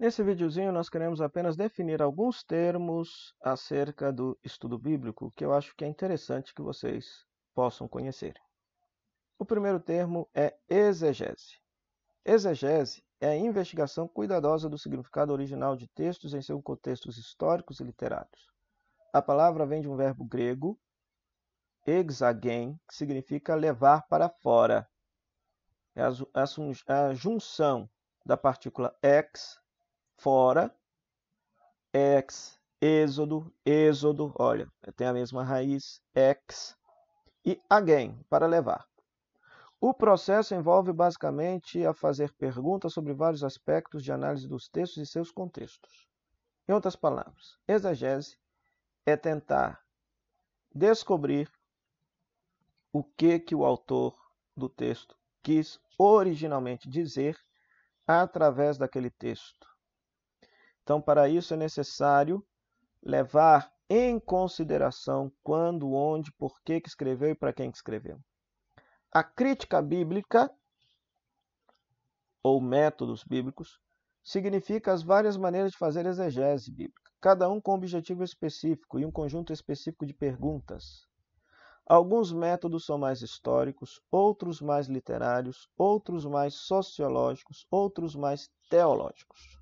Nesse videozinho nós queremos apenas definir alguns termos acerca do estudo bíblico que eu acho que é interessante que vocês possam conhecer. O primeiro termo é exegese. Exegese é a investigação cuidadosa do significado original de textos em seus contextos históricos e literários. A palavra vem de um verbo grego, exagen, que significa levar para fora. É a junção da partícula ex fora, ex, êxodo, êxodo, olha, tem a mesma raiz, ex, e again, para levar. O processo envolve basicamente a fazer perguntas sobre vários aspectos de análise dos textos e seus contextos. Em outras palavras, exegese é tentar descobrir o que, que o autor do texto quis originalmente dizer através daquele texto. Então, para isso é necessário levar em consideração quando, onde, por que, que escreveu e para quem que escreveu. A crítica bíblica, ou métodos bíblicos, significa as várias maneiras de fazer exegese bíblica, cada um com um objetivo específico e um conjunto específico de perguntas. Alguns métodos são mais históricos, outros mais literários, outros mais sociológicos, outros mais teológicos.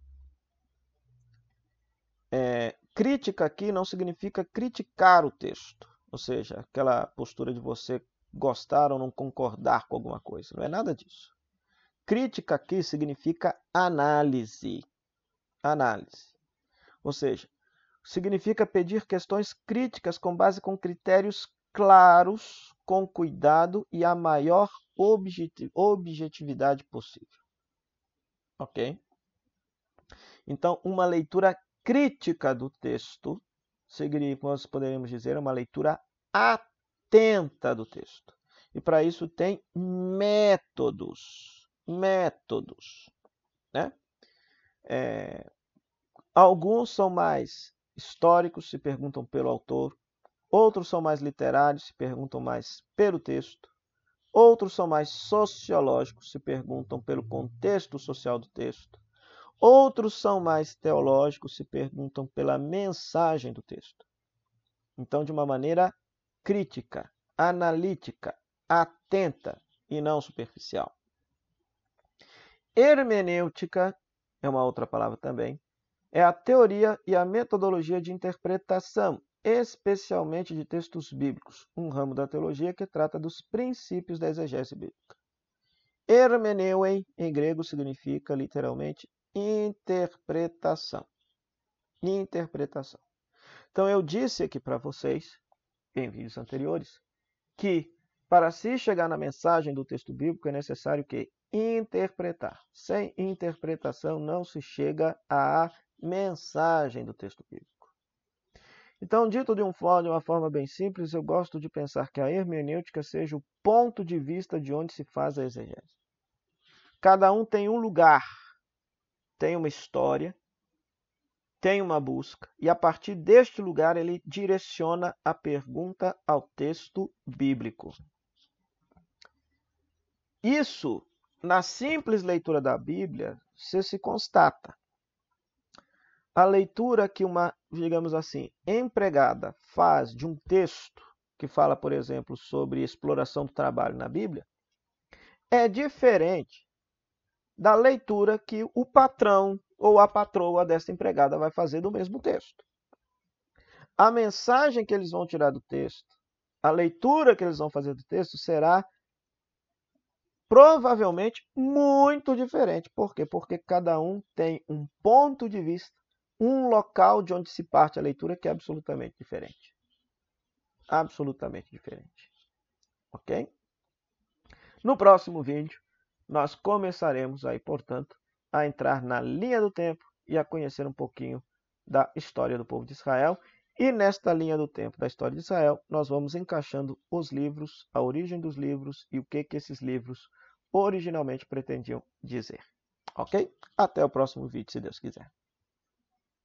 É, crítica aqui não significa criticar o texto, ou seja, aquela postura de você gostar ou não concordar com alguma coisa. Não é nada disso. Crítica aqui significa análise. Análise. Ou seja, significa pedir questões críticas com base com critérios claros, com cuidado e a maior objetividade possível. Ok? Então, uma leitura crítica do texto, nós poderíamos dizer uma leitura atenta do texto. E para isso tem métodos. Métodos. Né? É, alguns são mais históricos, se perguntam pelo autor. Outros são mais literários, se perguntam mais pelo texto. Outros são mais sociológicos, se perguntam pelo contexto social do texto. Outros são mais teológicos, se perguntam pela mensagem do texto. Então, de uma maneira crítica, analítica, atenta e não superficial. Hermenêutica é uma outra palavra também. É a teoria e a metodologia de interpretação, especialmente de textos bíblicos, um ramo da teologia que trata dos princípios da exegese bíblica. Hermeneuem, em grego, significa literalmente interpretação. Interpretação. Então, eu disse aqui para vocês, em vídeos anteriores, que para se chegar na mensagem do texto bíblico é necessário que interpretar. Sem interpretação não se chega à mensagem do texto bíblico. Então, dito de, um, de uma forma bem simples, eu gosto de pensar que a hermenêutica seja o ponto de vista de onde se faz a exegese. Cada um tem um lugar tem uma história, tem uma busca, e a partir deste lugar ele direciona a pergunta ao texto bíblico. Isso, na simples leitura da Bíblia, se constata. A leitura que uma, digamos assim, empregada faz de um texto que fala, por exemplo, sobre exploração do trabalho na Bíblia, é diferente da leitura que o patrão ou a patroa desta empregada vai fazer do mesmo texto. A mensagem que eles vão tirar do texto, a leitura que eles vão fazer do texto será provavelmente muito diferente. Por quê? Porque cada um tem um ponto de vista, um local de onde se parte a leitura que é absolutamente diferente. Absolutamente diferente. Ok? No próximo vídeo, nós começaremos aí, portanto, a entrar na linha do tempo e a conhecer um pouquinho da história do povo de Israel. E nesta linha do tempo da história de Israel, nós vamos encaixando os livros, a origem dos livros e o que, que esses livros originalmente pretendiam dizer. Ok? Até o próximo vídeo, se Deus quiser.